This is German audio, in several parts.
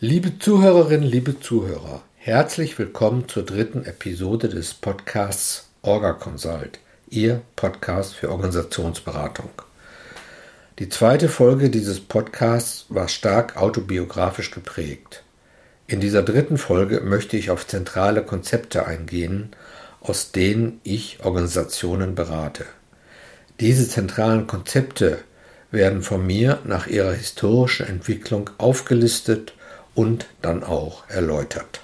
Liebe Zuhörerinnen, liebe Zuhörer, herzlich willkommen zur dritten Episode des Podcasts Orga Consult, Ihr Podcast für Organisationsberatung. Die zweite Folge dieses Podcasts war stark autobiografisch geprägt. In dieser dritten Folge möchte ich auf zentrale Konzepte eingehen, aus denen ich Organisationen berate. Diese zentralen Konzepte werden von mir nach ihrer historischen Entwicklung aufgelistet und dann auch erläutert.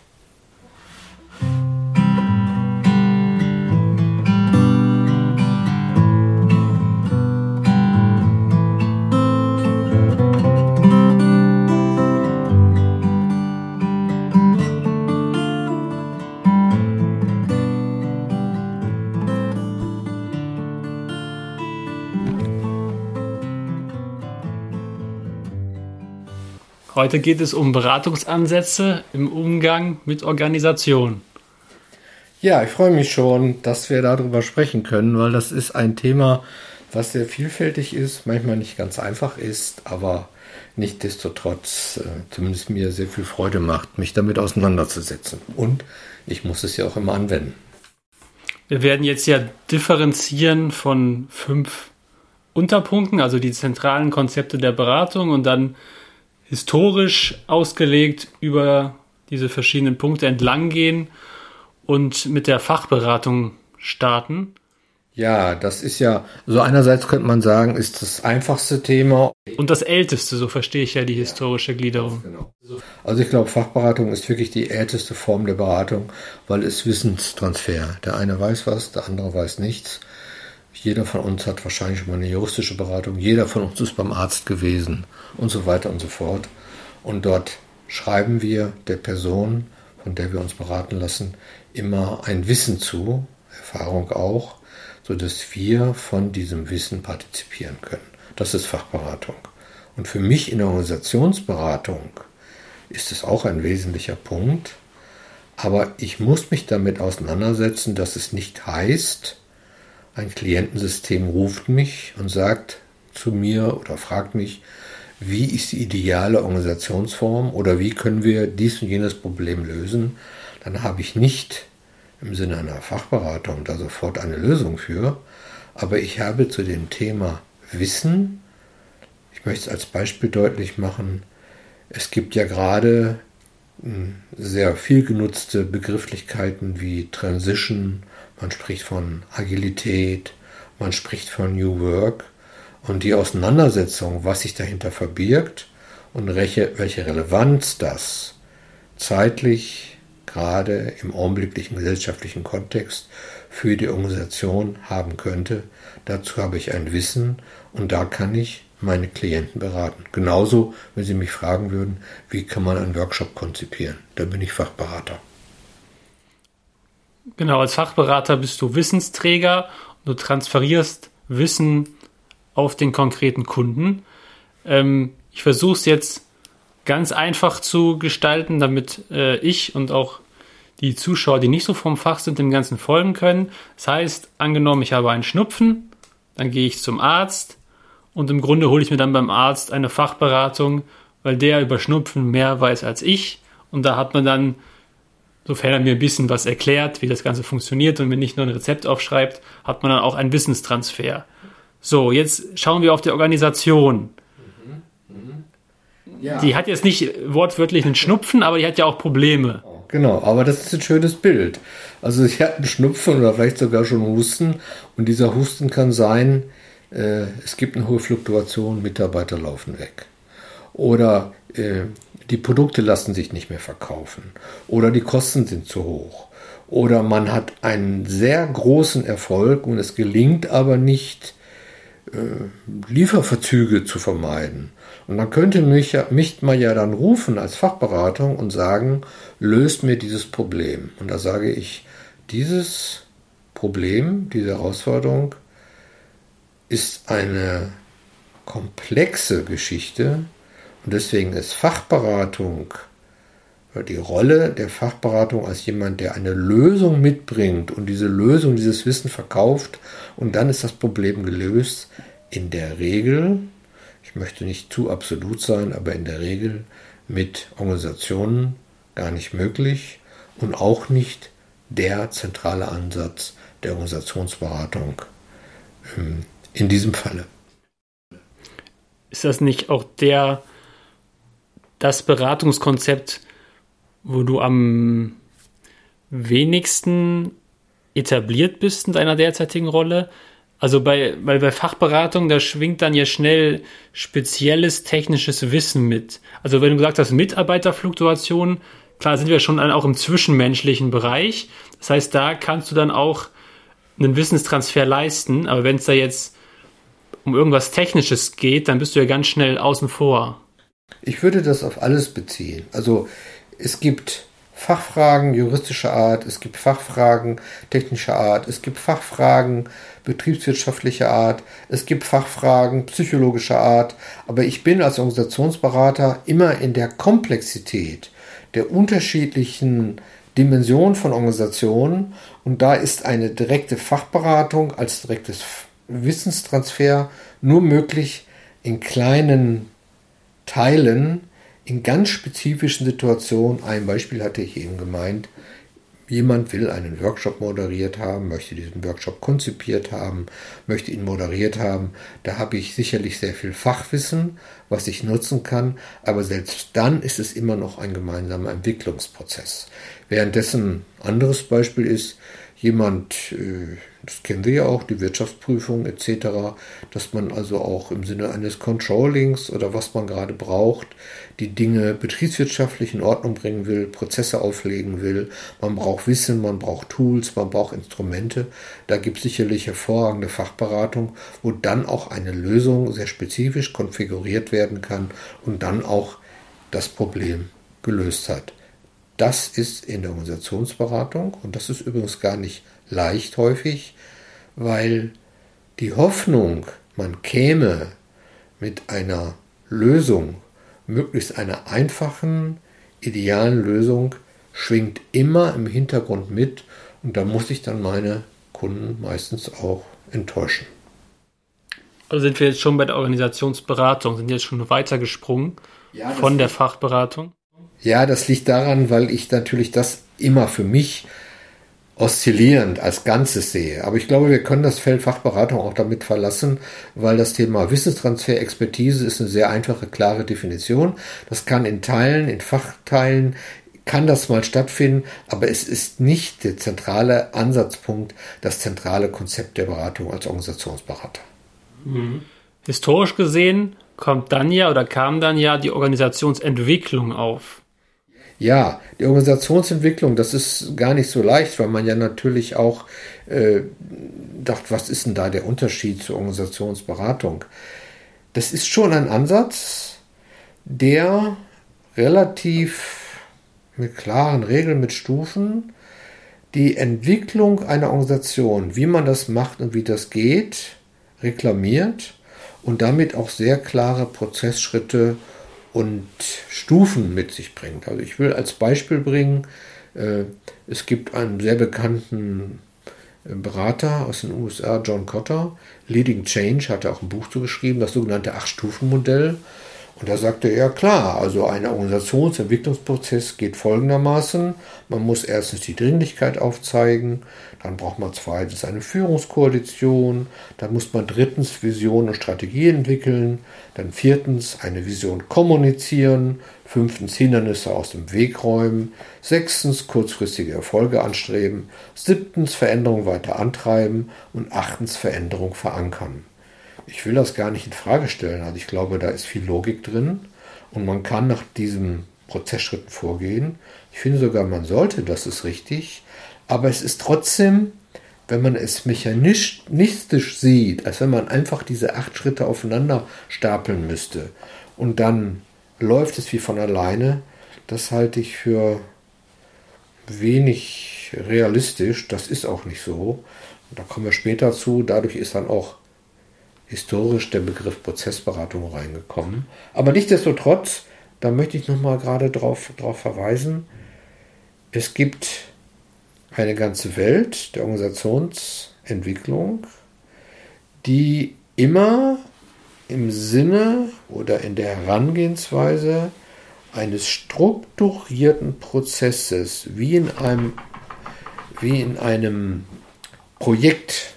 Heute geht es um Beratungsansätze im Umgang mit Organisationen. Ja, ich freue mich schon, dass wir darüber sprechen können, weil das ist ein Thema, was sehr vielfältig ist, manchmal nicht ganz einfach ist, aber nichtdestotrotz äh, zumindest mir sehr viel Freude macht, mich damit auseinanderzusetzen. Und ich muss es ja auch immer anwenden. Wir werden jetzt ja differenzieren von fünf Unterpunkten, also die zentralen Konzepte der Beratung und dann historisch ausgelegt über diese verschiedenen Punkte entlang gehen und mit der Fachberatung starten. Ja, das ist ja, so einerseits könnte man sagen, ist das einfachste Thema. Und das älteste, so verstehe ich ja die historische Gliederung. Genau. Also ich glaube, Fachberatung ist wirklich die älteste Form der Beratung, weil es Wissenstransfer. Der eine weiß was, der andere weiß nichts. Jeder von uns hat wahrscheinlich mal eine juristische Beratung. Jeder von uns ist beim Arzt gewesen und so weiter und so fort. Und dort schreiben wir der Person, von der wir uns beraten lassen, immer ein Wissen zu, Erfahrung auch, sodass wir von diesem Wissen partizipieren können. Das ist Fachberatung. Und für mich in der Organisationsberatung ist es auch ein wesentlicher Punkt. Aber ich muss mich damit auseinandersetzen, dass es nicht heißt, ein Klientensystem ruft mich und sagt zu mir oder fragt mich, wie ist die ideale Organisationsform oder wie können wir dies und jenes Problem lösen, dann habe ich nicht im Sinne einer Fachberatung da sofort eine Lösung für, aber ich habe zu dem Thema Wissen, ich möchte es als Beispiel deutlich machen, es gibt ja gerade hm, sehr viel genutzte Begrifflichkeiten wie Transition, man spricht von Agilität, man spricht von New Work und die Auseinandersetzung, was sich dahinter verbirgt und welche, Relevanz das zeitlich, gerade im augenblicklichen gesellschaftlichen Kontext, für die Organisation haben könnte, dazu habe ich ein Wissen und da kann ich meine Klienten beraten. Genauso, wenn Sie mich fragen würden, wie kann man einen Workshop konzipieren, da bin ich Fachberater. Genau, als Fachberater bist du Wissensträger und du transferierst Wissen auf den konkreten Kunden. Ähm, ich versuche es jetzt ganz einfach zu gestalten, damit äh, ich und auch die Zuschauer, die nicht so vom Fach sind, dem Ganzen folgen können. Das heißt, angenommen, ich habe einen Schnupfen, dann gehe ich zum Arzt und im Grunde hole ich mir dann beim Arzt eine Fachberatung, weil der über Schnupfen mehr weiß als ich. Und da hat man dann sofern er mir ein bisschen was erklärt, wie das Ganze funktioniert und mir nicht nur ein Rezept aufschreibt, hat man dann auch einen Wissenstransfer. So, jetzt schauen wir auf die Organisation. Mhm. Mhm. Ja. Die hat jetzt nicht wortwörtlich einen Schnupfen, aber die hat ja auch Probleme. Genau, aber das ist ein schönes Bild. Also sie hat einen Schnupfen oder vielleicht sogar schon Husten und dieser Husten kann sein, äh, es gibt eine hohe Fluktuation, Mitarbeiter laufen weg. Oder äh, die Produkte lassen sich nicht mehr verkaufen oder die Kosten sind zu hoch oder man hat einen sehr großen Erfolg und es gelingt aber nicht, äh, Lieferverzüge zu vermeiden. Und dann könnte mich, mich mal ja dann rufen als Fachberatung und sagen, löst mir dieses Problem. Und da sage ich, dieses Problem, diese Herausforderung ist eine komplexe Geschichte, und deswegen ist Fachberatung, die Rolle der Fachberatung als jemand, der eine Lösung mitbringt und diese Lösung, dieses Wissen verkauft und dann ist das Problem gelöst, in der Regel, ich möchte nicht zu absolut sein, aber in der Regel mit Organisationen gar nicht möglich und auch nicht der zentrale Ansatz der Organisationsberatung ähm, in diesem Falle. Ist das nicht auch der das Beratungskonzept, wo du am wenigsten etabliert bist in deiner derzeitigen Rolle? Also bei, weil bei Fachberatung, da schwingt dann ja schnell spezielles technisches Wissen mit. Also wenn du gesagt hast, Mitarbeiterfluktuation, klar sind wir schon auch im zwischenmenschlichen Bereich. Das heißt, da kannst du dann auch einen Wissenstransfer leisten. Aber wenn es da jetzt um irgendwas Technisches geht, dann bist du ja ganz schnell außen vor. Ich würde das auf alles beziehen. Also es gibt Fachfragen juristischer Art, es gibt Fachfragen technischer Art, es gibt Fachfragen betriebswirtschaftlicher Art, es gibt Fachfragen psychologischer Art, aber ich bin als Organisationsberater immer in der Komplexität der unterschiedlichen Dimensionen von Organisationen und da ist eine direkte Fachberatung als direktes Wissenstransfer nur möglich in kleinen Teilen in ganz spezifischen Situationen, ein Beispiel hatte ich eben gemeint, jemand will einen Workshop moderiert haben, möchte diesen Workshop konzipiert haben, möchte ihn moderiert haben, da habe ich sicherlich sehr viel Fachwissen, was ich nutzen kann, aber selbst dann ist es immer noch ein gemeinsamer Entwicklungsprozess. Währenddessen anderes Beispiel ist, jemand, äh, das kennen wir ja auch, die Wirtschaftsprüfung etc., dass man also auch im Sinne eines Controllings oder was man gerade braucht, die Dinge betriebswirtschaftlich in Ordnung bringen will, Prozesse auflegen will. Man braucht Wissen, man braucht Tools, man braucht Instrumente. Da gibt es sicherlich hervorragende Fachberatung, wo dann auch eine Lösung sehr spezifisch konfiguriert werden kann und dann auch das Problem gelöst hat. Das ist in der Organisationsberatung und das ist übrigens gar nicht leicht häufig, weil die Hoffnung, man käme mit einer Lösung, möglichst einer einfachen, idealen Lösung, schwingt immer im Hintergrund mit und da muss ich dann meine Kunden meistens auch enttäuschen. Also sind wir jetzt schon bei der Organisationsberatung, sind jetzt schon weitergesprungen ja, von der Fachberatung? Ja, das liegt daran, weil ich natürlich das immer für mich oszillierend als Ganzes sehe. Aber ich glaube, wir können das Feld Fachberatung auch damit verlassen, weil das Thema Wissenstransfer, Expertise ist eine sehr einfache, klare Definition. Das kann in Teilen, in Fachteilen, kann das mal stattfinden, aber es ist nicht der zentrale Ansatzpunkt, das zentrale Konzept der Beratung als Organisationsberater. Mhm. Historisch gesehen kommt dann ja oder kam dann ja die Organisationsentwicklung auf. Ja, die Organisationsentwicklung, das ist gar nicht so leicht, weil man ja natürlich auch äh, dachte, was ist denn da der Unterschied zur Organisationsberatung? Das ist schon ein Ansatz, der relativ mit klaren Regeln, mit Stufen die Entwicklung einer Organisation, wie man das macht und wie das geht, reklamiert und damit auch sehr klare Prozessschritte und Stufen mit sich bringt. Also ich will als Beispiel bringen, äh, es gibt einen sehr bekannten äh, Berater aus den USA, John Cotter, Leading Change, hat er auch ein Buch zu geschrieben, das sogenannte Acht-Stufen-Modell. Und da sagte er, klar, also ein Organisationsentwicklungsprozess geht folgendermaßen. Man muss erstens die Dringlichkeit aufzeigen, dann braucht man zweitens eine Führungskoalition, dann muss man drittens Vision und Strategie entwickeln, dann viertens eine Vision kommunizieren, fünftens Hindernisse aus dem Weg räumen, sechstens kurzfristige Erfolge anstreben, siebtens Veränderung weiter antreiben und achtens Veränderung verankern ich will das gar nicht in Frage stellen. Also ich glaube, da ist viel Logik drin und man kann nach diesen Prozessschritten vorgehen. Ich finde sogar, man sollte, das ist richtig. Aber es ist trotzdem, wenn man es mechanistisch sieht, als wenn man einfach diese acht Schritte aufeinander stapeln müsste und dann läuft es wie von alleine, das halte ich für wenig realistisch. Das ist auch nicht so. Da kommen wir später zu. Dadurch ist dann auch historisch der Begriff Prozessberatung reingekommen. Aber nichtsdestotrotz, da möchte ich nochmal gerade darauf drauf verweisen, es gibt eine ganze Welt der Organisationsentwicklung, die immer im Sinne oder in der Herangehensweise eines strukturierten Prozesses, wie in einem, wie in einem Projekt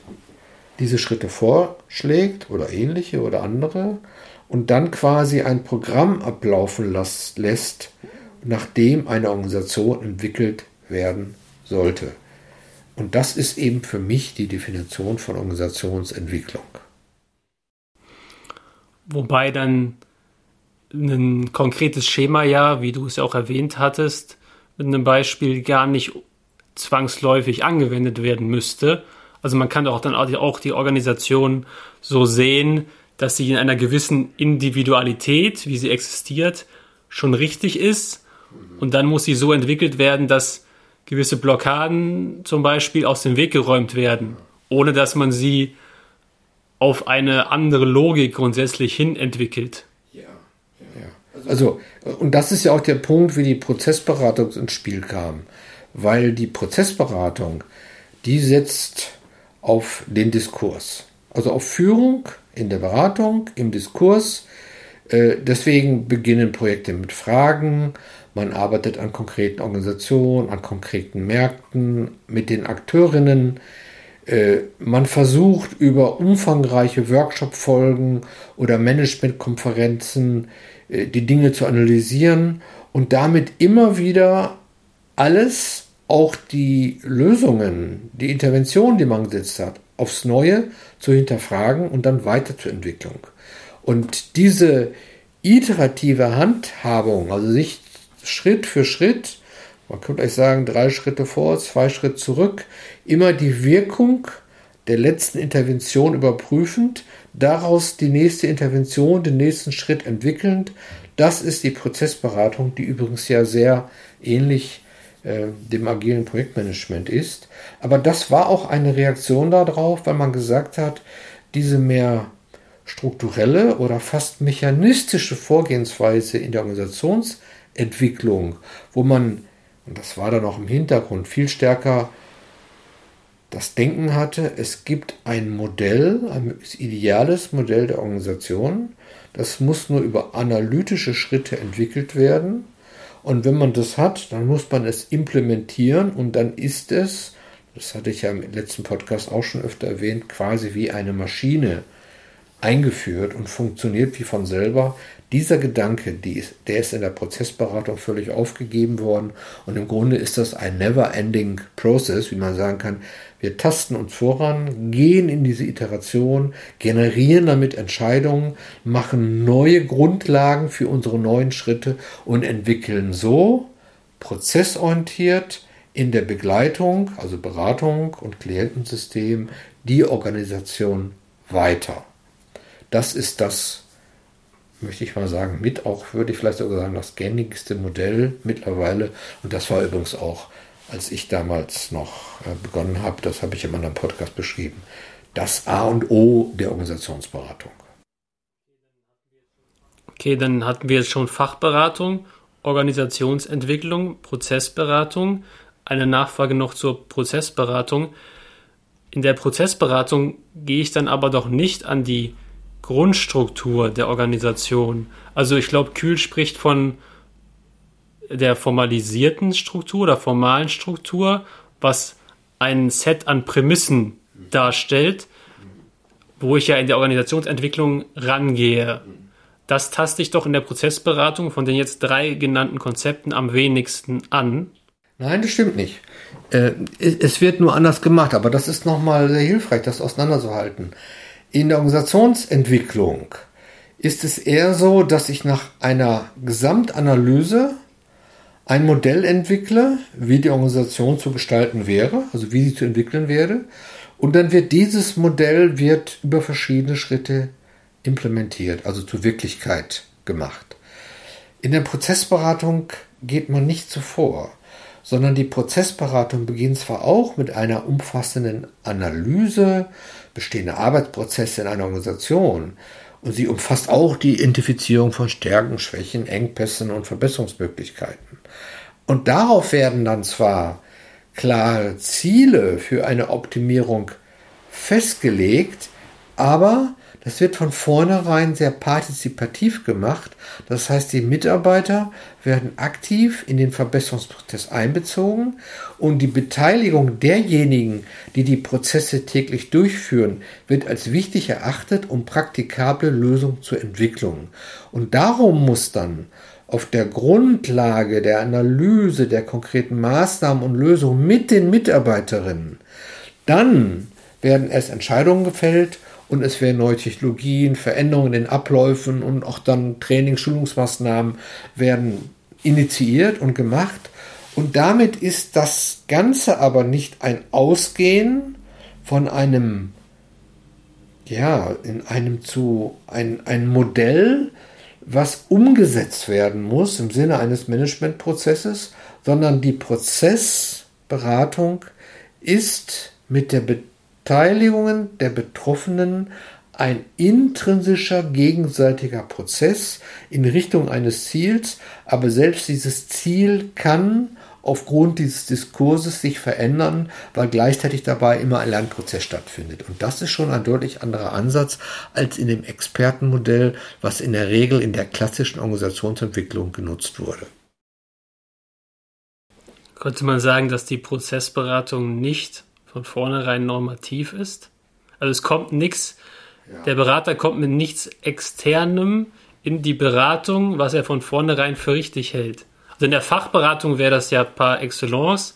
diese Schritte vorschlägt oder ähnliche oder andere und dann quasi ein Programm ablaufen lässt, nachdem eine Organisation entwickelt werden sollte. Und das ist eben für mich die Definition von Organisationsentwicklung. Wobei dann ein konkretes Schema ja, wie du es ja auch erwähnt hattest, mit einem Beispiel gar nicht zwangsläufig angewendet werden müsste. Also man kann auch dann auch die Organisation so sehen, dass sie in einer gewissen Individualität, wie sie existiert, schon richtig ist. Und dann muss sie so entwickelt werden, dass gewisse Blockaden zum Beispiel aus dem Weg geräumt werden, ohne dass man sie auf eine andere Logik grundsätzlich hin entwickelt. Also, und das ist ja auch der Punkt, wie die Prozessberatung ins Spiel kam. Weil die Prozessberatung, die setzt auf den Diskurs. Also auf Führung in der Beratung, im Diskurs. Äh, deswegen beginnen Projekte mit Fragen. Man arbeitet an konkreten Organisationen, an konkreten Märkten, mit den Akteurinnen. Äh, man versucht über umfangreiche Workshop-Folgen oder Managementkonferenzen äh, die Dinge zu analysieren und damit immer wieder alles, auch die Lösungen, die Interventionen, die man gesetzt hat, aufs Neue zu hinterfragen und dann weiterzuentwickeln. Und diese iterative Handhabung, also sich Schritt für Schritt, man könnte euch sagen, drei Schritte vor, zwei Schritte zurück, immer die Wirkung der letzten Intervention überprüfend, daraus die nächste Intervention, den nächsten Schritt entwickelnd. Das ist die Prozessberatung, die übrigens ja sehr ähnlich äh, dem agilen Projektmanagement ist. Aber das war auch eine Reaktion darauf, weil man gesagt hat, diese mehr strukturelle oder fast mechanistische Vorgehensweise in der Organisationsentwicklung, wo man, und das war dann auch im Hintergrund, viel stärker das Denken hatte, es gibt ein Modell, ein ideales Modell der Organisation, das muss nur über analytische Schritte entwickelt werden. Und wenn man das hat, dann muss man es implementieren und dann ist es, das hatte ich ja im letzten Podcast auch schon öfter erwähnt, quasi wie eine Maschine eingeführt und funktioniert wie von selber. Dieser Gedanke, der ist in der Prozessberatung völlig aufgegeben worden und im Grunde ist das ein never-ending Process, wie man sagen kann. Wir tasten uns voran, gehen in diese Iteration, generieren damit Entscheidungen, machen neue Grundlagen für unsere neuen Schritte und entwickeln so prozessorientiert in der Begleitung, also Beratung und Klientensystem, die Organisation weiter. Das ist das, möchte ich mal sagen, mit auch, würde ich vielleicht sogar sagen, das gängigste Modell mittlerweile. Und das war übrigens auch, als ich damals noch äh, begonnen habe, das habe ich in meinem Podcast beschrieben, das A und O der Organisationsberatung. Okay, dann hatten wir jetzt schon Fachberatung, Organisationsentwicklung, Prozessberatung. Eine Nachfrage noch zur Prozessberatung. In der Prozessberatung gehe ich dann aber doch nicht an die Grundstruktur der Organisation. Also ich glaube, Kühl spricht von der formalisierten Struktur oder formalen Struktur, was ein Set an Prämissen darstellt, wo ich ja in der Organisationsentwicklung rangehe. Das taste ich doch in der Prozessberatung von den jetzt drei genannten Konzepten am wenigsten an. Nein, das stimmt nicht. Äh, es wird nur anders gemacht, aber das ist nochmal sehr hilfreich, das auseinanderzuhalten. In der Organisationsentwicklung ist es eher so, dass ich nach einer Gesamtanalyse ein Modell entwickle, wie die Organisation zu gestalten wäre, also wie sie zu entwickeln wäre. Und dann wird dieses Modell wird über verschiedene Schritte implementiert, also zur Wirklichkeit gemacht. In der Prozessberatung geht man nicht so vor, sondern die Prozessberatung beginnt zwar auch mit einer umfassenden Analyse bestehende Arbeitsprozesse in einer Organisation. Und sie umfasst auch die Identifizierung von Stärken, Schwächen, Engpässen und Verbesserungsmöglichkeiten. Und darauf werden dann zwar klare Ziele für eine Optimierung festgelegt, aber Das wird von vornherein sehr partizipativ gemacht. Das heißt, die Mitarbeiter werden aktiv in den Verbesserungsprozess einbezogen und die Beteiligung derjenigen, die die Prozesse täglich durchführen, wird als wichtig erachtet, um praktikable Lösungen zu entwickeln. Und darum muss dann auf der Grundlage der Analyse der konkreten Maßnahmen und Lösungen mit den Mitarbeiterinnen, dann werden erst Entscheidungen gefällt und es werden neue Technologien, Veränderungen in Abläufen und auch dann Training, Schulungsmaßnahmen werden initiiert und gemacht. Und damit ist das Ganze aber nicht ein Ausgehen von einem, ja, in einem zu, ein, ein Modell, was umgesetzt werden muss im Sinne eines Managementprozesses, sondern die Prozessberatung ist mit der Beteiligung der Betroffenen ein intrinsischer gegenseitiger Prozess in Richtung eines Ziels, aber selbst dieses Ziel kann aufgrund dieses Diskurses sich verändern, weil gleichzeitig dabei immer ein Lernprozess stattfindet. Und das ist schon ein deutlich anderer Ansatz als in dem Expertenmodell, was in der Regel in der klassischen Organisationsentwicklung genutzt wurde. Könnte man sagen, dass die Prozessberatung nicht von vornherein normativ ist? Also es kommt nichts, ja. der Berater kommt mit nichts Externem in die Beratung, was er von vornherein für richtig hält. Also in der Fachberatung wäre das ja par excellence.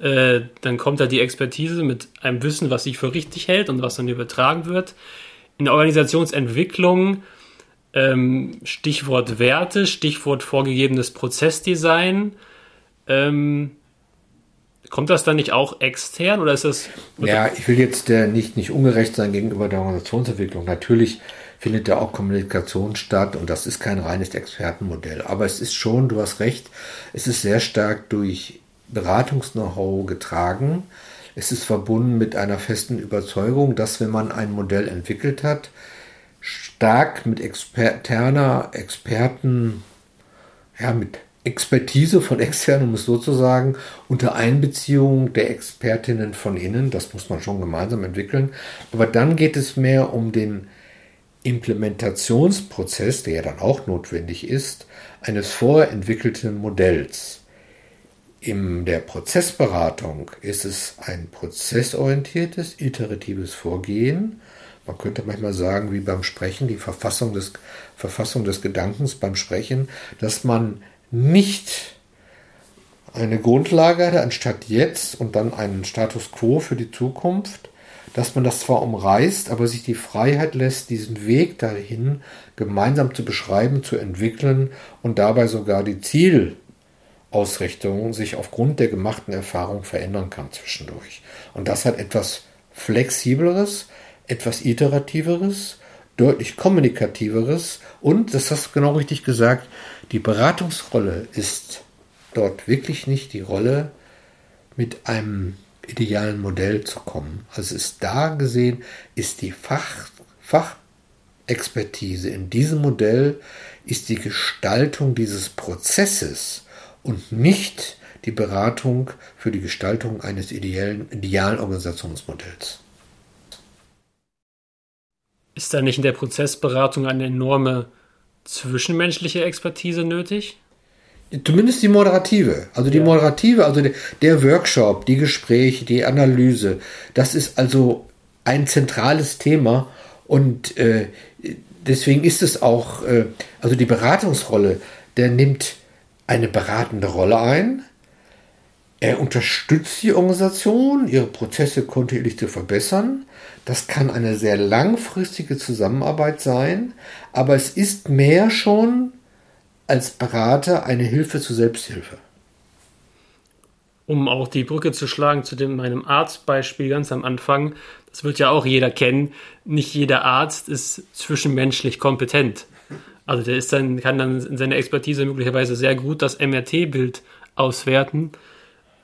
Mhm. Äh, dann kommt da die Expertise mit einem Wissen, was sich für richtig hält und was dann übertragen wird. In der Organisationsentwicklung ähm, Stichwort Werte, Stichwort vorgegebenes Prozessdesign. Ähm, kommt das dann nicht auch extern oder ist das? Ja, ich will jetzt äh, nicht, nicht ungerecht sein gegenüber der Organisationsentwicklung. Natürlich findet da auch Kommunikation statt und das ist kein reines Expertenmodell. Aber es ist schon, du hast recht, es ist sehr stark durch Beratungs-Know-how getragen. Es ist verbunden mit einer festen Überzeugung, dass wenn man ein Modell entwickelt hat, stark mit externer Experten, ja, mit Expertise von externen, um es so zu sagen, unter Einbeziehung der Expertinnen von innen, das muss man schon gemeinsam entwickeln. Aber dann geht es mehr um den Implementationsprozess, der ja dann auch notwendig ist, eines vorentwickelten Modells. In der Prozessberatung ist es ein prozessorientiertes, iteratives Vorgehen. Man könnte manchmal sagen, wie beim Sprechen, die Verfassung des, Verfassung des Gedankens beim Sprechen, dass man nicht eine Grundlage hat, anstatt jetzt und dann einen Status quo für die Zukunft, dass man das zwar umreißt, aber sich die Freiheit lässt, diesen Weg dahin gemeinsam zu beschreiben, zu entwickeln und dabei sogar die Zielausrichtung sich aufgrund der gemachten Erfahrung verändern kann zwischendurch. Und das hat etwas flexibleres, etwas iterativeres, deutlich kommunikativeres und, das hast du genau richtig gesagt, die Beratungsrolle ist dort wirklich nicht die Rolle mit einem idealen Modell zu kommen. Also ist da gesehen, ist die Fach, Fachexpertise in diesem Modell, ist die Gestaltung dieses Prozesses und nicht die Beratung für die Gestaltung eines ideellen, idealen Organisationsmodells. Ist da nicht in der Prozessberatung eine enorme zwischenmenschliche Expertise nötig? Zumindest die moderative. Also die ja. moderative, also der, der Workshop, die Gespräche, die Analyse, das ist also ein zentrales Thema und äh, deswegen ist es auch, äh, also die Beratungsrolle, der nimmt eine beratende Rolle ein. Er unterstützt die Organisation, ihre Prozesse kontinuierlich zu verbessern. Das kann eine sehr langfristige Zusammenarbeit sein, aber es ist mehr schon als Berater eine Hilfe zur Selbsthilfe. Um auch die Brücke zu schlagen zu dem, meinem Arztbeispiel ganz am Anfang, das wird ja auch jeder kennen, nicht jeder Arzt ist zwischenmenschlich kompetent. Also der ist dann, kann dann in seiner Expertise möglicherweise sehr gut das MRT-Bild auswerten,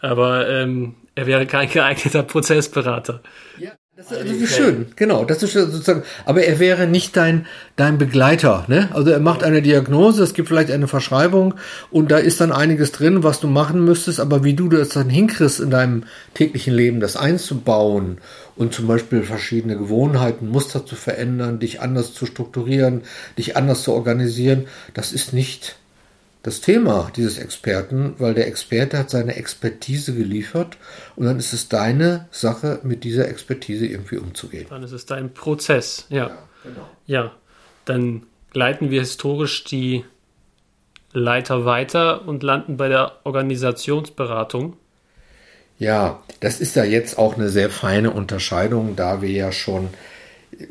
aber ähm, er wäre kein geeigneter Prozessberater. Ja, Das, das, ist schön, genau. Das ist sozusagen, aber er wäre nicht dein, dein Begleiter, ne? Also er macht eine Diagnose, es gibt vielleicht eine Verschreibung und da ist dann einiges drin, was du machen müsstest, aber wie du das dann hinkriegst in deinem täglichen Leben, das einzubauen und zum Beispiel verschiedene Gewohnheiten, Muster zu verändern, dich anders zu strukturieren, dich anders zu organisieren, das ist nicht das Thema dieses Experten, weil der Experte hat seine Expertise geliefert und dann ist es deine Sache, mit dieser Expertise irgendwie umzugehen. Dann ist es dein Prozess, ja. Ja, genau. ja dann leiten wir historisch die Leiter weiter und landen bei der Organisationsberatung. Ja, das ist ja jetzt auch eine sehr feine Unterscheidung, da wir ja schon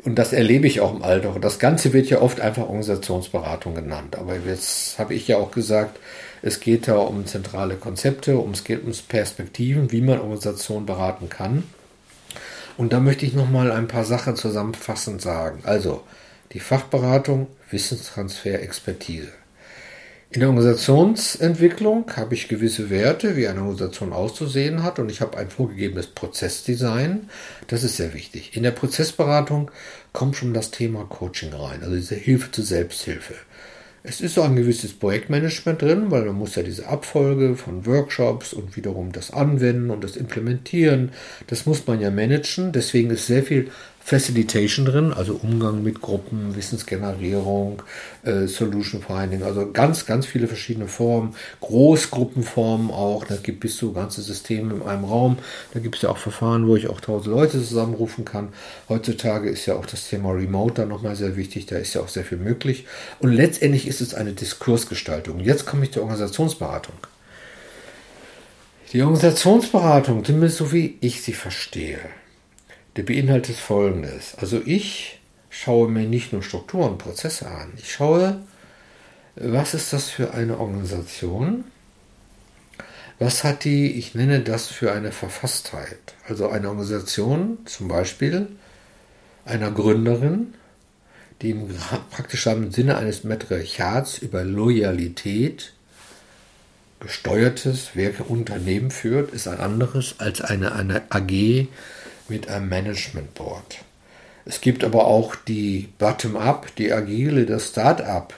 und das erlebe ich auch im Alltag. Das Ganze wird ja oft einfach Organisationsberatung genannt. Aber jetzt habe ich ja auch gesagt, es geht da um zentrale Konzepte, um, es geht um Perspektiven, wie man Organisationen beraten kann. Und da möchte ich nochmal ein paar Sachen zusammenfassend sagen. Also, die Fachberatung, Wissenstransfer, Expertise. In der Organisationsentwicklung habe ich gewisse Werte, wie eine Organisation auszusehen hat und ich habe ein vorgegebenes Prozessdesign. Das ist sehr wichtig. In der Prozessberatung kommt schon das Thema Coaching rein, also diese Hilfe zur Selbsthilfe. Es ist auch ein gewisses Projektmanagement drin, weil man muss ja diese Abfolge von Workshops und wiederum das Anwenden und das Implementieren, das muss man ja managen. Deswegen ist sehr viel Facilitation drin, also Umgang mit Gruppen, Wissensgenerierung, äh, Solution Finding, also ganz, ganz viele verschiedene Formen, Großgruppenformen auch, da gibt es so ganze Systeme in einem Raum, da gibt es ja auch Verfahren, wo ich auch tausend Leute zusammenrufen kann. Heutzutage ist ja auch das Thema Remote dann nochmal sehr wichtig, da ist ja auch sehr viel möglich. Und letztendlich ist es eine Diskursgestaltung. Jetzt komme ich zur Organisationsberatung. Die Organisationsberatung, zumindest so wie ich sie verstehe, der beinhaltet Folgendes. Also ich schaue mir nicht nur Strukturen und Prozesse an. Ich schaue, was ist das für eine Organisation? Was hat die, ich nenne das für eine Verfasstheit? Also eine Organisation, zum Beispiel einer Gründerin, die im praktischen Sinne eines Matriarchats über Loyalität gesteuertes Werkeunternehmen führt, ist ein anderes als eine, eine AG, mit einem Management Board. Es gibt aber auch die Bottom-up, die agile, das Start-up.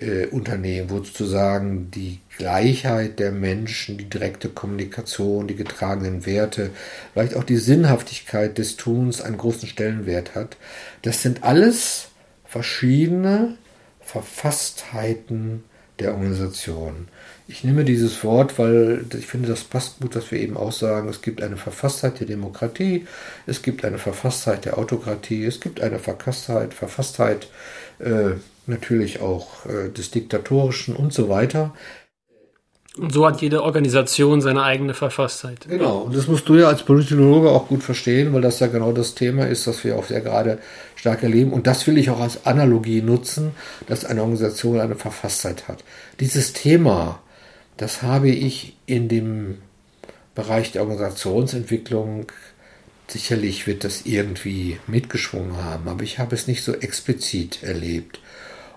Äh, Unternehmen, wo sozusagen die Gleichheit der Menschen, die direkte Kommunikation, die getragenen Werte, vielleicht auch die Sinnhaftigkeit des Tuns einen großen Stellenwert hat. Das sind alles verschiedene Verfasstheiten der Organisation. Ich nehme dieses Wort, weil ich finde, das passt gut, dass wir eben auch sagen, es gibt eine Verfasstheit der Demokratie, es gibt eine Verfasstheit der Autokratie, es gibt eine Verfasstheit, Verfasstheit äh, natürlich auch äh, des Diktatorischen und so weiter. Und so hat jede Organisation seine eigene Verfasstheit. Genau, und das musst du ja als Politologe auch gut verstehen, weil das ja genau das Thema ist, das wir auch sehr gerade stark erleben. Und das will ich auch als Analogie nutzen, dass eine Organisation eine Verfasstheit hat. Dieses Thema das habe ich in dem Bereich der Organisationsentwicklung, sicherlich wird das irgendwie mitgeschwungen haben, aber ich habe es nicht so explizit erlebt.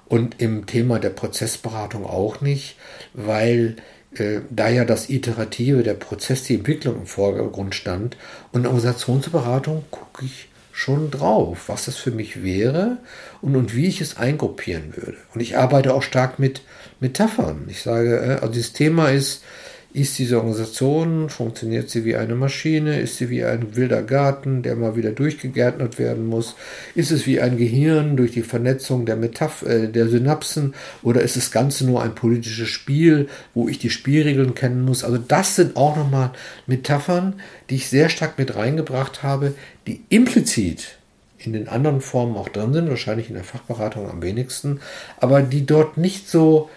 Und im Thema der Prozessberatung auch nicht, weil äh, da ja das Iterative, der Prozess, die Entwicklung im Vordergrund stand. Und Organisationsberatung gucke ich schon drauf, was das für mich wäre und, und wie ich es eingruppieren würde. Und ich arbeite auch stark mit Metaphern. Ich sage, äh, also dieses Thema ist, ist diese Organisation, funktioniert sie wie eine Maschine, ist sie wie ein wilder Garten, der mal wieder durchgegärtnet werden muss, ist es wie ein Gehirn durch die Vernetzung der, Metaph äh, der Synapsen oder ist das Ganze nur ein politisches Spiel, wo ich die Spielregeln kennen muss. Also das sind auch nochmal Metaphern, die ich sehr stark mit reingebracht habe, die implizit in den anderen Formen auch drin sind, wahrscheinlich in der Fachberatung am wenigsten, aber die dort nicht so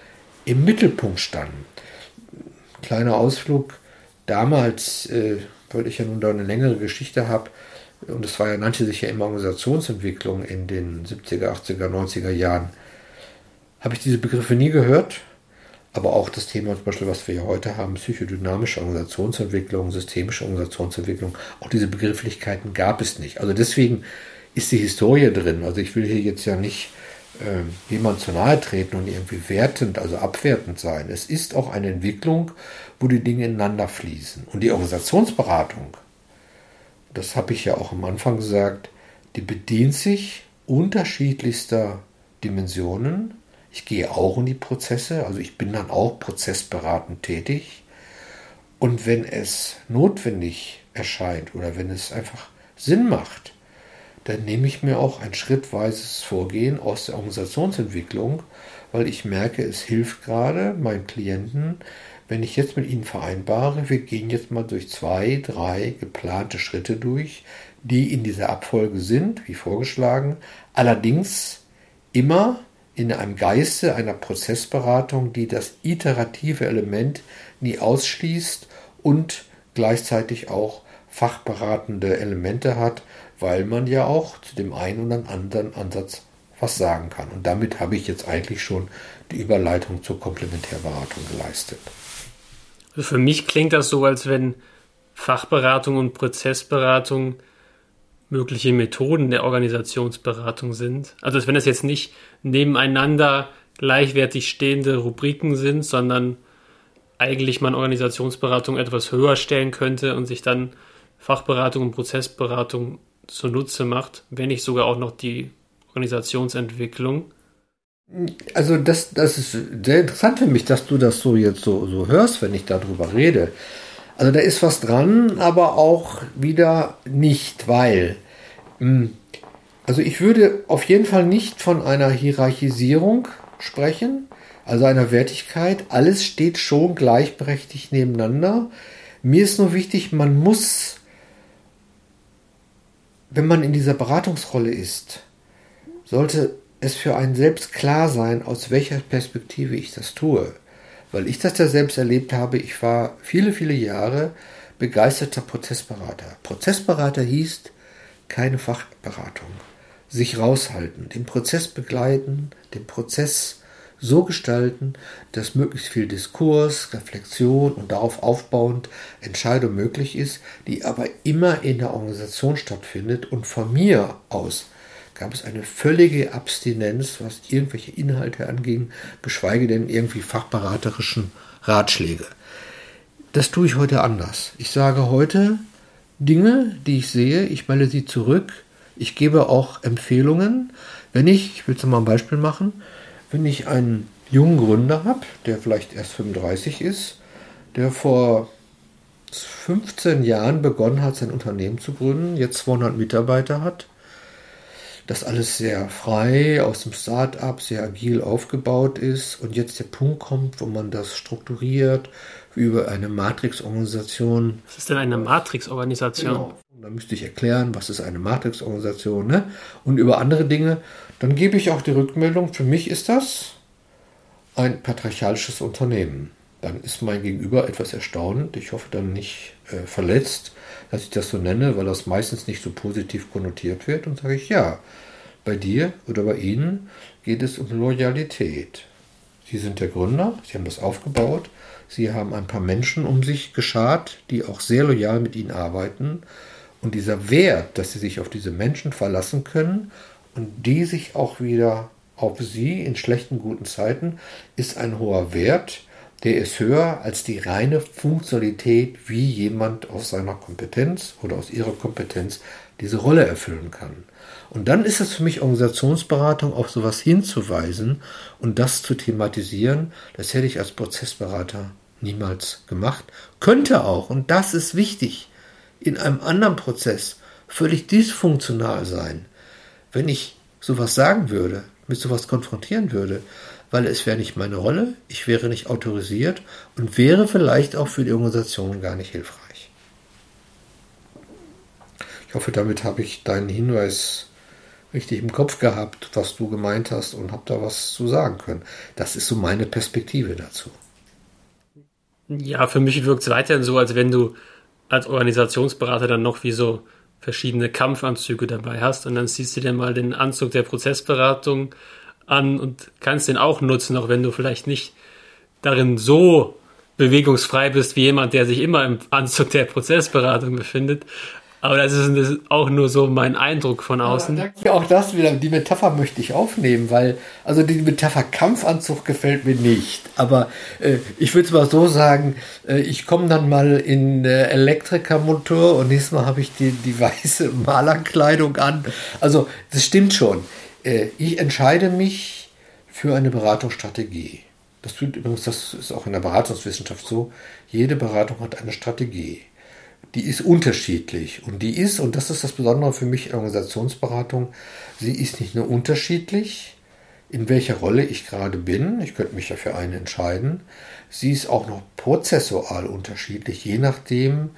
im Mittelpunkt standen. Kleiner Ausflug. Damals, äh, weil ich ja nun da eine längere Geschichte habe, und es war ja, nannte sich ja immer Organisationsentwicklung in den 70er, 80er, 90er Jahren, habe ich diese Begriffe nie gehört. Aber auch das Thema zum Beispiel, was wir ja heute haben, psychodynamische Organisationsentwicklung, systemische Organisationsentwicklung, auch diese Begrifflichkeiten gab es nicht. Also deswegen ist die Historie drin. Also ich will hier jetzt ja nicht äh, jemand zu nahe treten und irgendwie wertend, also abwertend sein. Es ist auch eine Entwicklung, wo die Dinge ineinander fließen. Und die Organisationsberatung das habe ich ja auch am Anfang gesagt, die bedient sich unterschiedlichster Dimensionen. Ich gehe auch in die Prozesse, also ich bin dann auch prozessberatend tätig. Und wenn es notwendig erscheint oder wenn es einfach Sinn macht, dann nehme ich mir auch ein schrittweises Vorgehen aus der Organisationsentwicklung, weil ich merke, es hilft gerade meinen Klienten, wenn ich jetzt mit ihnen vereinbare, wir gehen jetzt mal durch zwei, drei geplante Schritte durch, die in dieser Abfolge sind, wie vorgeschlagen, allerdings immer in einem Geiste einer Prozessberatung, die das iterative Element nie ausschließt und gleichzeitig auch fachberatende Elemente hat, weil man ja auch zu dem einen oder anderen Ansatz was sagen kann. Und damit habe ich jetzt eigentlich schon die Überleitung zur Komplementärberatung geleistet. Also für mich klingt das so, als wenn Fachberatung und Prozessberatung mögliche Methoden der Organisationsberatung sind. Also als wenn das jetzt nicht nebeneinander gleichwertig stehende Rubriken sind, sondern eigentlich man Organisationsberatung etwas höher stellen könnte und sich dann Fachberatung und Prozessberatung zunutze macht, wenn nicht sogar auch noch die Organisationsentwicklung. Also das, das ist sehr interessant für mich, dass du das so jetzt so, so hörst, wenn ich darüber rede. Also da ist was dran, aber auch wieder nicht, weil. Hm, also ich würde auf jeden Fall nicht von einer Hierarchisierung sprechen, also einer Wertigkeit. Alles steht schon gleichberechtigt nebeneinander. Mir ist nur wichtig, man muss wenn man in dieser Beratungsrolle ist, sollte es für einen selbst klar sein, aus welcher Perspektive ich das tue. Weil ich das ja selbst erlebt habe, ich war viele, viele Jahre begeisterter Prozessberater. Prozessberater hieß keine Fachberatung. Sich raushalten, den Prozess begleiten, den Prozess so gestalten, dass möglichst viel Diskurs, Reflexion und darauf aufbauend Entscheidung möglich ist, die aber immer in der Organisation stattfindet. Und von mir aus gab es eine völlige Abstinenz, was irgendwelche Inhalte anging, geschweige denn irgendwie fachberaterischen Ratschläge. Das tue ich heute anders. Ich sage heute Dinge, die ich sehe, ich melde sie zurück. Ich gebe auch Empfehlungen. Wenn ich, ich will es mal ein Beispiel machen, wenn ich einen jungen Gründer habe, der vielleicht erst 35 ist, der vor 15 Jahren begonnen hat, sein Unternehmen zu gründen, jetzt 200 Mitarbeiter hat, das alles sehr frei aus dem Start-up, sehr agil aufgebaut ist und jetzt der Punkt kommt, wo man das strukturiert über eine Matrix-Organisation. Was ist denn eine Matrix-Organisation? Genau. Da müsste ich erklären, was ist eine Matrix-Organisation ne? und über andere Dinge. Dann gebe ich auch die Rückmeldung, für mich ist das ein patriarchalisches Unternehmen. Dann ist mein Gegenüber etwas erstaunt. Ich hoffe dann nicht äh, verletzt, dass ich das so nenne, weil das meistens nicht so positiv konnotiert wird. Und sage ich, ja, bei dir oder bei Ihnen geht es um Loyalität. Sie sind der Gründer, Sie haben das aufgebaut, Sie haben ein paar Menschen um sich geschart, die auch sehr loyal mit Ihnen arbeiten. Und dieser Wert, dass Sie sich auf diese Menschen verlassen können und die sich auch wieder auf sie in schlechten, guten Zeiten, ist ein hoher Wert, der ist höher als die reine Funktionalität, wie jemand aus seiner Kompetenz oder aus ihrer Kompetenz diese Rolle erfüllen kann. Und dann ist es für mich Organisationsberatung, auf sowas hinzuweisen und das zu thematisieren. Das hätte ich als Prozessberater niemals gemacht. Könnte auch, und das ist wichtig, in einem anderen Prozess völlig dysfunktional sein wenn ich sowas sagen würde, mit sowas konfrontieren würde, weil es wäre nicht meine Rolle, ich wäre nicht autorisiert und wäre vielleicht auch für die Organisation gar nicht hilfreich. Ich hoffe, damit habe ich deinen Hinweis richtig im Kopf gehabt, was du gemeint hast und habe da was zu sagen können. Das ist so meine Perspektive dazu. Ja, für mich wirkt es weiterhin so, als wenn du als Organisationsberater dann noch wie so verschiedene Kampfanzüge dabei hast und dann siehst du dir mal den Anzug der Prozessberatung an und kannst den auch nutzen, auch wenn du vielleicht nicht darin so bewegungsfrei bist wie jemand, der sich immer im Anzug der Prozessberatung befindet. Aber das ist, das ist, auch nur so mein Eindruck von außen. Ja, auch das wieder, die Metapher möchte ich aufnehmen, weil, also die Metapher Kampfanzug gefällt mir nicht. Aber äh, ich würde es mal so sagen, äh, ich komme dann mal in äh, Elektrikermotor und nächstes Mal habe ich die, die weiße Malerkleidung an. Also das stimmt schon. Äh, ich entscheide mich für eine Beratungsstrategie. Das tut übrigens, das ist auch in der Beratungswissenschaft so. Jede Beratung hat eine Strategie die ist unterschiedlich. Und die ist, und das ist das Besondere für mich in Organisationsberatung, sie ist nicht nur unterschiedlich, in welcher Rolle ich gerade bin, ich könnte mich ja für eine entscheiden, sie ist auch noch prozessual unterschiedlich, je nachdem,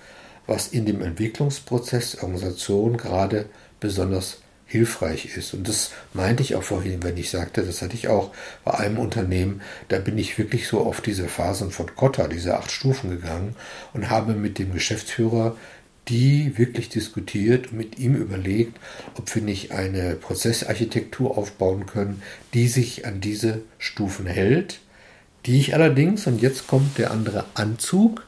was in dem Entwicklungsprozess der Organisation gerade besonders hilfreich ist. Und das meinte ich auch vorhin, wenn ich sagte, das hatte ich auch bei einem Unternehmen, da bin ich wirklich so auf diese Phasen von Kotta, diese acht Stufen gegangen und habe mit dem Geschäftsführer die wirklich diskutiert und mit ihm überlegt, ob wir nicht eine Prozessarchitektur aufbauen können, die sich an diese Stufen hält, die ich allerdings, und jetzt kommt der andere Anzug,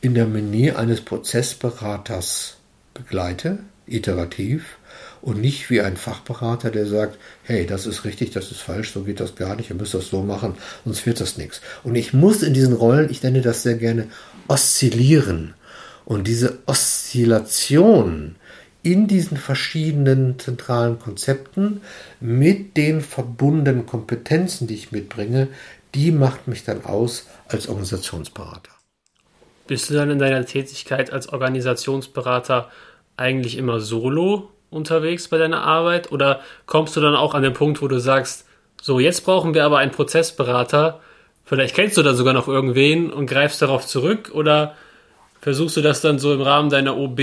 in der Menü eines Prozessberaters begleite, iterativ, und nicht wie ein Fachberater, der sagt, hey, das ist richtig, das ist falsch, so geht das gar nicht, ihr müsst das so machen, sonst wird das nichts. Und ich muss in diesen Rollen, ich nenne das sehr gerne, oszillieren. Und diese Oszillation in diesen verschiedenen zentralen Konzepten mit den verbundenen Kompetenzen, die ich mitbringe, die macht mich dann aus als Organisationsberater. Bist du dann in deiner Tätigkeit als Organisationsberater eigentlich immer solo unterwegs bei deiner Arbeit? Oder kommst du dann auch an den Punkt, wo du sagst, so, jetzt brauchen wir aber einen Prozessberater, vielleicht kennst du da sogar noch irgendwen und greifst darauf zurück? Oder versuchst du das dann so im Rahmen deiner OB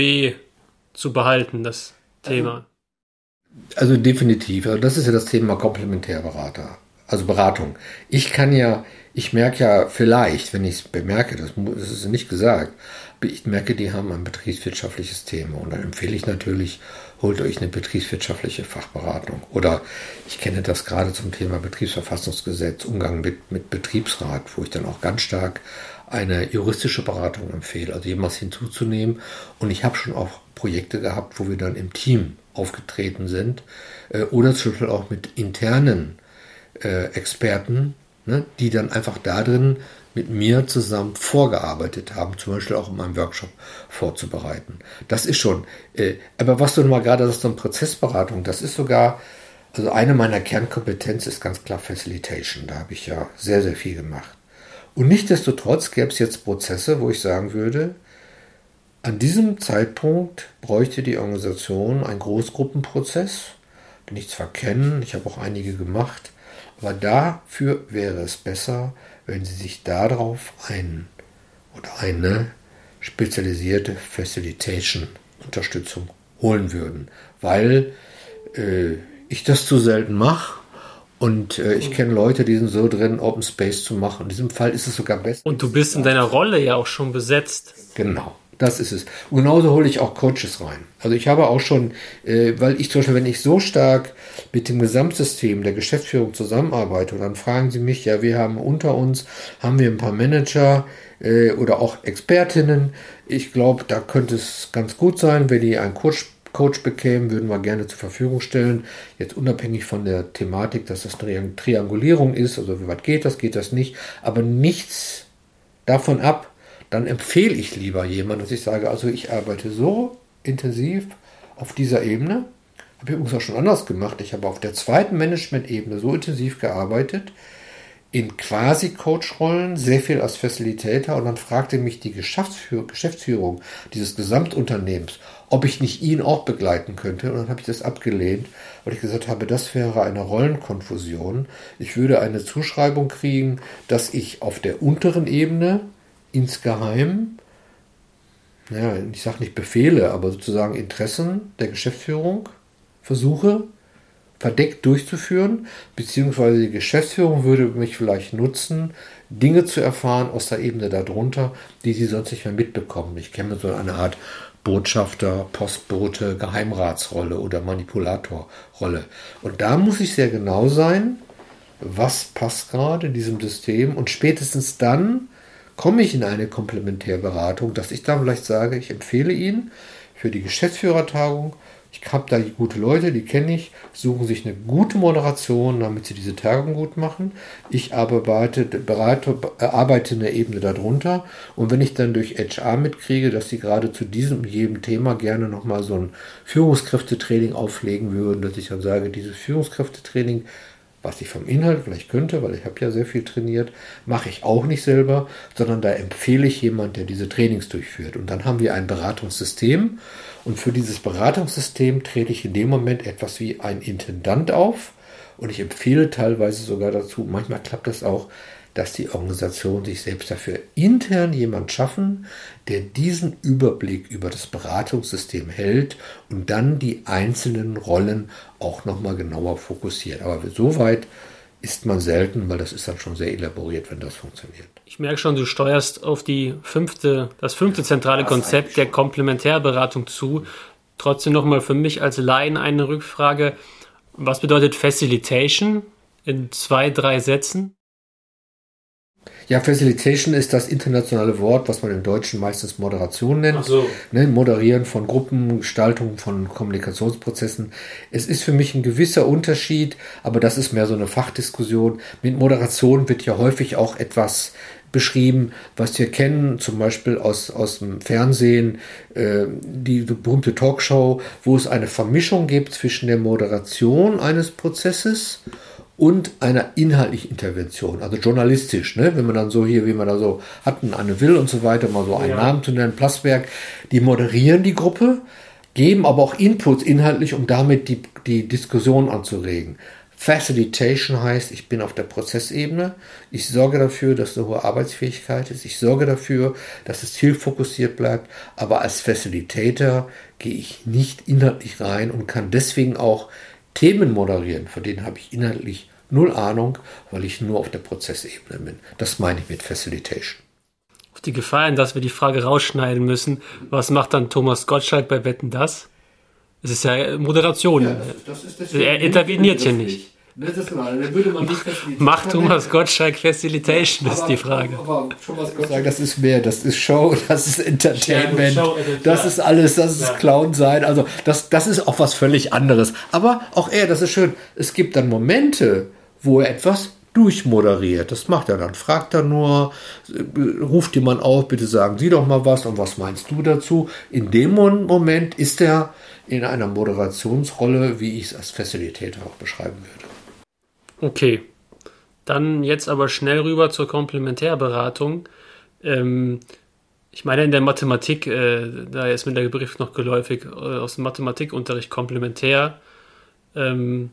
zu behalten, das Thema? Also, definitiv. Also das ist ja das Thema Komplementärberater. Also Beratung. Ich kann ja, ich merke ja vielleicht, wenn ich es bemerke, das, ist nicht gesagt, ich merke, die haben ein betriebswirtschaftliches Thema. Und dann empfehle ich natürlich, holt euch eine betriebswirtschaftliche Fachberatung. Oder ich kenne das gerade zum Thema Betriebsverfassungsgesetz, Umgang mit, mit Betriebsrat, wo ich dann auch ganz stark eine juristische Beratung empfehle, also jemals hinzuzunehmen. Und ich habe schon auch Projekte gehabt, wo wir dann im Team aufgetreten sind. Äh, oder zum Beispiel auch mit internen äh, Experten, ne, die dann einfach da drin mit mir zusammen vorgearbeitet haben, zum Beispiel auch um einen Workshop vorzubereiten. Das ist schon, äh, aber was du mal gerade sagst, so eine Prozessberatung, das ist sogar, also eine meiner Kernkompetenzen ist ganz klar Facilitation. Da habe ich ja sehr, sehr viel gemacht. Und nichtdestotrotz gäbe es jetzt Prozesse, wo ich sagen würde, an diesem Zeitpunkt bräuchte die Organisation einen Großgruppenprozess, den ich zwar kenne, ich habe auch einige gemacht, aber dafür wäre es besser, wenn Sie sich darauf ein oder eine spezialisierte Facilitation-Unterstützung holen würden, weil äh, ich das zu selten mache. Und äh, ich kenne Leute, die sind so drin, Open Space zu machen. In diesem Fall ist es sogar besser. Und du bist in deiner Rolle ja auch schon besetzt. Genau. Das ist es. Und genauso hole ich auch Coaches rein. Also ich habe auch schon, äh, weil ich zum Beispiel, wenn ich so stark mit dem Gesamtsystem der Geschäftsführung zusammenarbeite, und dann fragen sie mich, ja, wir haben unter uns, haben wir ein paar Manager äh, oder auch Expertinnen. Ich glaube, da könnte es ganz gut sein, wenn die einen Coach Coach bekämen, würden wir gerne zur Verfügung stellen. Jetzt unabhängig von der Thematik, dass das eine Triangulierung ist, also wie weit geht das, geht das nicht, aber nichts davon ab, dann empfehle ich lieber jemanden, dass ich sage, also ich arbeite so intensiv auf dieser Ebene. Habe ich übrigens auch schon anders gemacht. Ich habe auf der zweiten Management-Ebene so intensiv gearbeitet, in quasi Coach-Rollen, sehr viel als Facilitator. Und dann fragte mich die Geschäftsführ Geschäftsführung dieses Gesamtunternehmens, ob ich nicht ihn auch begleiten könnte. Und dann habe ich das abgelehnt, weil ich gesagt habe, das wäre eine Rollenkonfusion. Ich würde eine Zuschreibung kriegen, dass ich auf der unteren Ebene insgeheim, ja, ich sage nicht Befehle, aber sozusagen Interessen der Geschäftsführung versuche verdeckt durchzuführen, beziehungsweise die Geschäftsführung würde mich vielleicht nutzen, Dinge zu erfahren aus der Ebene darunter, die sie sonst nicht mehr mitbekommen. Ich kenne so eine Art Botschafter, Postbote, Geheimratsrolle oder Manipulatorrolle. Und da muss ich sehr genau sein, was passt gerade in diesem System und spätestens dann komme ich in eine Komplementärberatung, dass ich dann vielleicht sage, ich empfehle Ihnen, für die Geschäftsführertagung. Ich habe da gute Leute, die kenne ich, suchen sich eine gute Moderation, damit sie diese Tagung gut machen. Ich arbeite, berate, arbeite eine Ebene darunter. Und wenn ich dann durch HR mitkriege, dass sie gerade zu diesem und jedem Thema gerne nochmal so ein Führungskräftetraining auflegen würden, dass ich dann sage, dieses Führungskräftetraining was ich vom Inhalt vielleicht könnte, weil ich habe ja sehr viel trainiert, mache ich auch nicht selber, sondern da empfehle ich jemand, der diese Trainings durchführt. Und dann haben wir ein Beratungssystem und für dieses Beratungssystem trete ich in dem Moment etwas wie ein Intendant auf und ich empfehle teilweise sogar dazu, manchmal klappt das auch, dass die Organisationen sich selbst dafür intern jemand schaffen, der diesen Überblick über das Beratungssystem hält und dann die einzelnen Rollen auch nochmal genauer fokussiert. Aber so weit ist man selten, weil das ist dann schon sehr elaboriert, wenn das funktioniert. Ich merke schon, du steuerst auf die fünfte, das fünfte zentrale das Konzept der Komplementärberatung zu. Trotzdem nochmal für mich als Laien eine Rückfrage. Was bedeutet Facilitation in zwei, drei Sätzen? Ja, Facilitation ist das internationale Wort, was man im Deutschen meistens Moderation nennt. Ach so. Ne, Moderieren von Gruppen, Gestaltung von Kommunikationsprozessen. Es ist für mich ein gewisser Unterschied, aber das ist mehr so eine Fachdiskussion. Mit Moderation wird ja häufig auch etwas beschrieben, was wir kennen, zum Beispiel aus, aus dem Fernsehen, äh, die berühmte Talkshow, wo es eine Vermischung gibt zwischen der Moderation eines Prozesses und einer inhaltlichen Intervention, also journalistisch, ne? wenn man dann so hier, wie man da so hatten, Anne Will und so weiter, mal so einen ja. Namen zu nennen, Plasberg, die moderieren die Gruppe, geben aber auch Inputs inhaltlich, um damit die, die Diskussion anzuregen. Facilitation heißt, ich bin auf der Prozessebene, ich sorge dafür, dass eine hohe Arbeitsfähigkeit ist, ich sorge dafür, dass es zielfokussiert bleibt, aber als Facilitator gehe ich nicht inhaltlich rein und kann deswegen auch Themen moderieren, von denen habe ich inhaltlich null Ahnung, weil ich nur auf der Prozessebene bin. Das meine ich mit Facilitation. Auf die Gefahr hin, dass wir die Frage rausschneiden müssen, was macht dann Thomas Gottschalk bei Wetten das? Es ist ja Moderation. Ja, das, das ist er interveniert hier nicht. Das genau, dann würde man nicht Macht Thomas Gottschalk Facilitation, ist die Frage. Aber, aber Thomas Gottschalk, das ist mehr, das ist Show, das ist Entertainment, Show, das ist alles, das ist ja. Clown sein, also das, das ist auch was völlig anderes. Aber auch er, das ist schön, es gibt dann Momente, wo er etwas durchmoderiert. Das macht er dann. Fragt er nur, ruft jemand auf, bitte sagen Sie doch mal was und was meinst du dazu? In dem Moment ist er in einer Moderationsrolle, wie ich es als Facilitator auch beschreiben würde. Okay. Dann jetzt aber schnell rüber zur Komplementärberatung. Ähm, ich meine, in der Mathematik, äh, da ist mir der Begriff noch geläufig, äh, aus dem Mathematikunterricht komplementär. Ähm,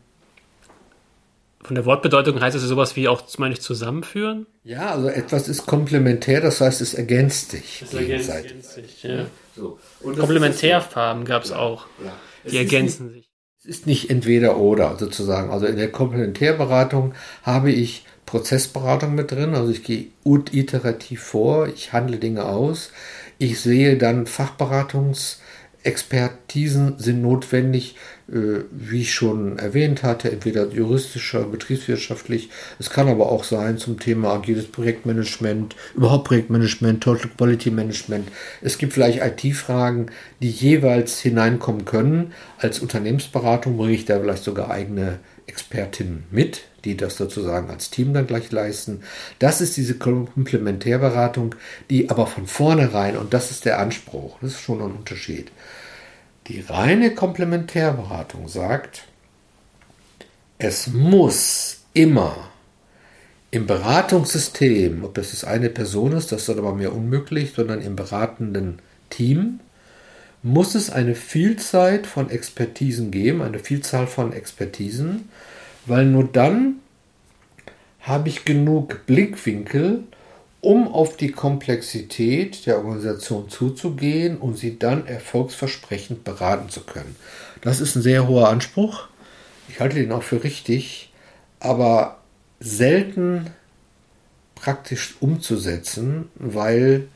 von der Wortbedeutung heißt es sowas wie auch, meine ich, zusammenführen? Ja, also etwas ist komplementär, das heißt, es ergänzt sich. Es ergänzt sich, ja. So. Komplementärfarben gab es auch. Ja. Die ergänzen sich. Es ist nicht entweder oder sozusagen. Also in der Komplementärberatung habe ich Prozessberatung mit drin. Also ich gehe iterativ vor, ich handle Dinge aus. Ich sehe dann Fachberatungs- Expertisen sind notwendig, äh, wie ich schon erwähnt hatte, entweder juristischer, betriebswirtschaftlich. Es kann aber auch sein zum Thema agiles Projektmanagement, überhaupt Projektmanagement, Total Quality Management. Es gibt vielleicht IT-Fragen, die jeweils hineinkommen können. Als Unternehmensberatung bringe ich da vielleicht sogar eigene Expertinnen mit, die das sozusagen als Team dann gleich leisten. Das ist diese Komplementärberatung, die aber von vornherein, und das ist der Anspruch, das ist schon ein Unterschied. Die reine Komplementärberatung sagt, es muss immer im Beratungssystem, ob das jetzt eine Person ist, das ist aber mehr unmöglich, sondern im beratenden Team, muss es eine Vielzahl von Expertisen geben, eine Vielzahl von Expertisen, weil nur dann habe ich genug Blickwinkel, um auf die Komplexität der Organisation zuzugehen und sie dann erfolgsversprechend beraten zu können. Das ist ein sehr hoher Anspruch. Ich halte den auch für richtig, aber selten praktisch umzusetzen, weil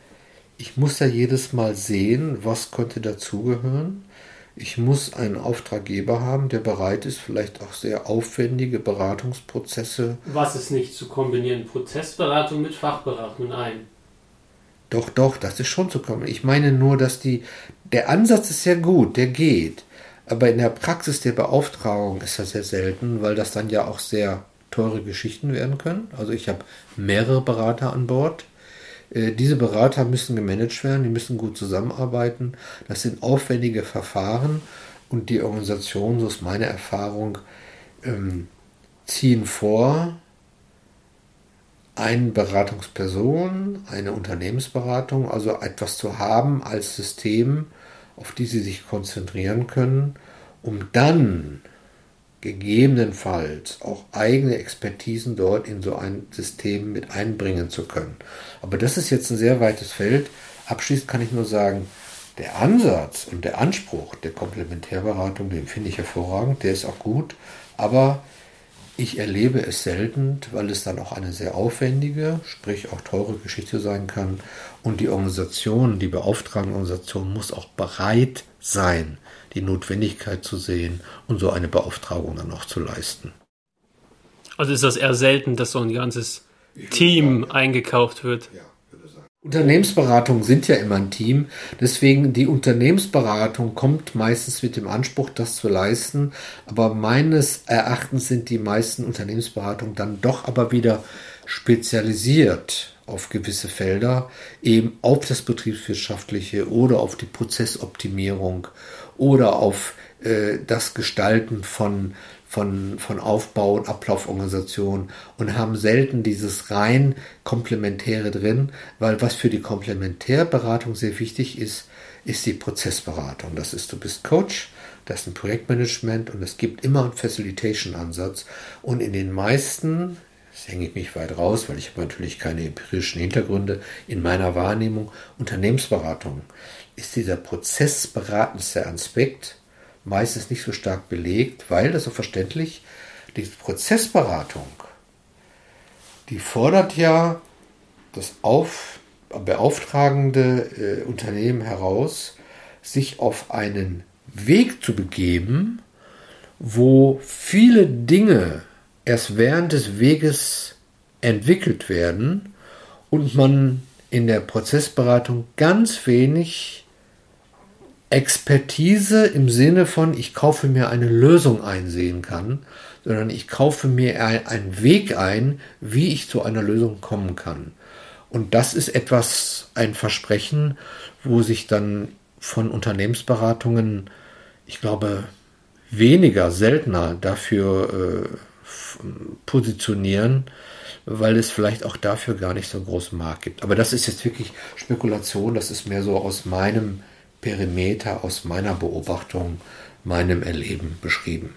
ich muss ja jedes Mal sehen, was könnte dazugehören. Ich muss einen Auftraggeber haben, der bereit ist, vielleicht auch sehr aufwendige Beratungsprozesse. Was ist nicht zu kombinieren? Prozessberatung mit Fachberatung ein. Doch, doch, das ist schon zu kommen. Ich meine nur, dass die, der Ansatz ist sehr gut, der geht. Aber in der Praxis der Beauftragung ist das sehr selten, weil das dann ja auch sehr teure Geschichten werden können. Also ich habe mehrere Berater an Bord. Äh, diese Berater müssen gemanagt werden, die müssen gut zusammenarbeiten. Das sind aufwendige Verfahren und die Organisationen, so ist meine Erfahrung, ähm, ziehen vor, eine Beratungsperson, eine Unternehmensberatung, also etwas zu haben als System, auf die sie sich konzentrieren können, um dann gegebenenfalls auch eigene Expertisen dort in so ein System mit einbringen zu können. Aber das ist jetzt ein sehr weites Feld. Abschließend kann ich nur sagen, der Ansatz und der Anspruch der Komplementärberatung, den finde ich hervorragend, der ist auch gut, aber ich erlebe es selten, weil es dann auch eine sehr aufwendige, sprich auch teure Geschichte sein kann. Und die Organisation, die beauftragende Organisation muss auch bereit sein, die Notwendigkeit zu sehen und so eine Beauftragung dann auch zu leisten. Also ist das eher selten, dass so ein ganzes Team eingekauft wird? Ja. Unternehmensberatungen sind ja immer ein Team. Deswegen die Unternehmensberatung kommt meistens mit dem Anspruch, das zu leisten. Aber meines Erachtens sind die meisten Unternehmensberatungen dann doch aber wieder spezialisiert auf gewisse Felder, eben auf das Betriebswirtschaftliche oder auf die Prozessoptimierung oder auf äh, das Gestalten von von, von Aufbau und Ablauforganisation und haben selten dieses rein Komplementäre drin, weil was für die Komplementärberatung sehr wichtig ist, ist die Prozessberatung. Das ist, du bist Coach, das ist ein Projektmanagement und es gibt immer einen Facilitation-Ansatz. Und in den meisten, das hänge ich mich weit raus, weil ich habe natürlich keine empirischen Hintergründe, in meiner Wahrnehmung, Unternehmensberatung ist dieser prozessberatendste Aspekt meistens nicht so stark belegt, weil, das ist so verständlich, die Prozessberatung, die fordert ja das auf, beauftragende äh, Unternehmen heraus, sich auf einen Weg zu begeben, wo viele Dinge erst während des Weges entwickelt werden und man in der Prozessberatung ganz wenig Expertise im Sinne von, ich kaufe mir eine Lösung einsehen kann, sondern ich kaufe mir einen Weg ein, wie ich zu einer Lösung kommen kann. Und das ist etwas, ein Versprechen, wo sich dann von Unternehmensberatungen, ich glaube, weniger, seltener dafür äh, positionieren, weil es vielleicht auch dafür gar nicht so einen großen Markt gibt. Aber das ist jetzt wirklich Spekulation, das ist mehr so aus meinem Perimeter aus meiner Beobachtung, meinem Erleben beschrieben.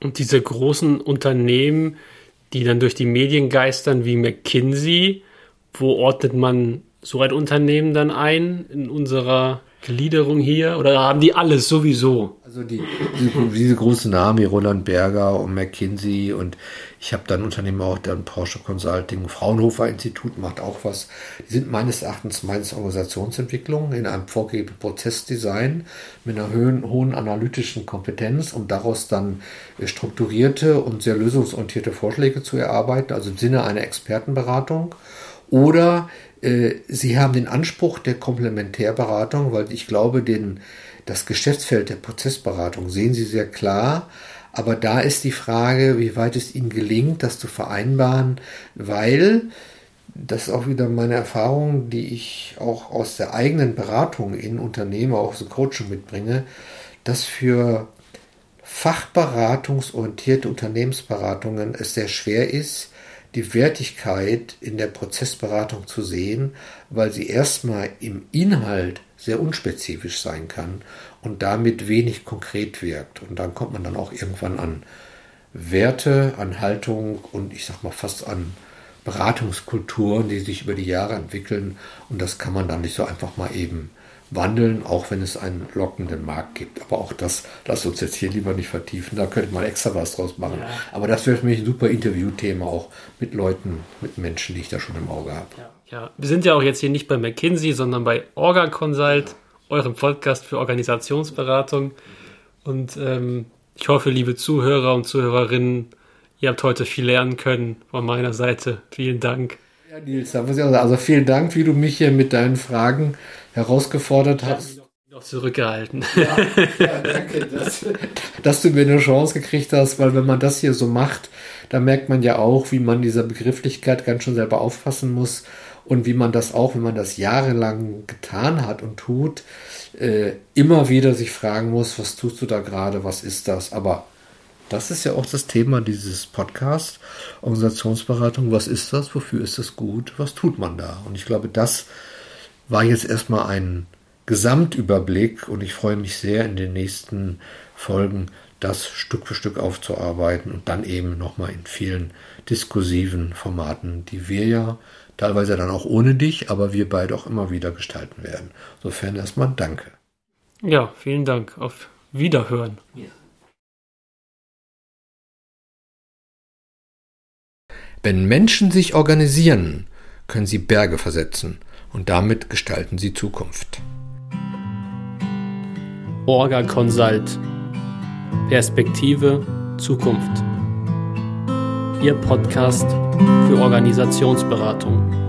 Und diese großen Unternehmen, die dann durch die Medien geistern wie McKinsey, wo ordnet man so ein Unternehmen dann ein in unserer Gliederung hier? Oder haben die alles sowieso? Also die, diese, diese großen Namen wie Roland Berger und McKinsey und ich habe dann Unternehmen auch, dann Porsche Consulting, Fraunhofer Institut macht auch was. Die sind meines Erachtens meines Organisationsentwicklung in einem vorgegebenen Prozessdesign mit einer hohen, hohen analytischen Kompetenz, um daraus dann äh, strukturierte und sehr lösungsorientierte Vorschläge zu erarbeiten, also im Sinne einer Expertenberatung. Oder äh, Sie haben den Anspruch der Komplementärberatung, weil ich glaube, den, das Geschäftsfeld der Prozessberatung sehen Sie sehr klar. Aber da ist die Frage, wie weit es ihnen gelingt, das zu vereinbaren, weil das ist auch wieder meine Erfahrung, die ich auch aus der eigenen Beratung in Unternehmen, auch dem Coaching mitbringe, dass für fachberatungsorientierte Unternehmensberatungen es sehr schwer ist, die Wertigkeit in der Prozessberatung zu sehen, weil sie erstmal im Inhalt sehr unspezifisch sein kann und damit wenig konkret wirkt. Und dann kommt man dann auch irgendwann an Werte, an Haltung und ich sag mal fast an Beratungskulturen, die sich über die Jahre entwickeln. Und das kann man dann nicht so einfach mal eben wandeln, auch wenn es einen lockenden Markt gibt. Aber auch das, lass uns jetzt hier lieber nicht vertiefen, da könnte man extra was draus machen. Ja. Aber das wäre für mich ein super Interviewthema, auch mit Leuten, mit Menschen, die ich da schon im Auge habe. Ja. ja. wir sind ja auch jetzt hier nicht bei McKinsey, sondern bei Orga Consult. Ja eurem Podcast für Organisationsberatung. Und ähm, ich hoffe, liebe Zuhörer und Zuhörerinnen, ihr habt heute viel lernen können von meiner Seite. Vielen Dank. Ja, Nils, also vielen Dank, wie du mich hier mit deinen Fragen herausgefordert hast. Noch zurückgehalten. Ja, ja danke, dass, dass, du mir eine Chance gekriegt hast, weil wenn man das hier so macht, da merkt man ja auch, wie man dieser Begrifflichkeit ganz schön selber aufpassen muss und wie man das auch, wenn man das jahrelang getan hat und tut, äh, immer wieder sich fragen muss, was tust du da gerade, was ist das? Aber das ist ja auch das Thema dieses Podcasts, Organisationsberatung. Was ist das? Wofür ist das gut? Was tut man da? Und ich glaube, das war jetzt erstmal ein Gesamtüberblick und ich freue mich sehr in den nächsten Folgen das Stück für Stück aufzuarbeiten und dann eben nochmal in vielen diskursiven Formaten, die wir ja teilweise dann auch ohne dich, aber wir beide auch immer wieder gestalten werden. Insofern erstmal danke. Ja, vielen Dank. Auf Wiederhören. Ja. Wenn Menschen sich organisieren, können sie Berge versetzen und damit gestalten sie Zukunft. Orga Consult Perspektive Zukunft. Ihr Podcast für Organisationsberatung.